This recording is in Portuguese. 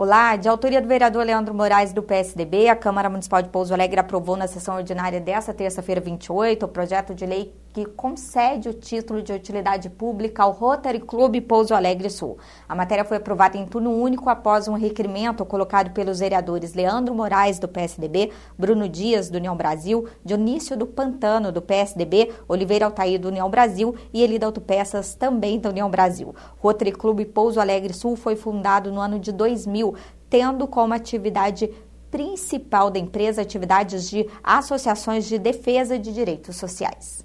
Olá, de autoria do vereador Leandro Moraes do PSDB, a Câmara Municipal de Pouso Alegre aprovou na sessão ordinária desta terça-feira 28 o projeto de lei que concede o título de utilidade pública ao Rotary Clube Pouso Alegre Sul. A matéria foi aprovada em turno único após um requerimento colocado pelos vereadores Leandro Moraes do PSDB, Bruno Dias do União Brasil, Dionísio do Pantano do PSDB, Oliveira Altair do União Brasil e Elida Autopeças também da União Brasil. Rotary Clube Pouso Alegre Sul foi fundado no ano de 2000 tendo como atividade principal da empresa atividades de associações de defesa de direitos sociais.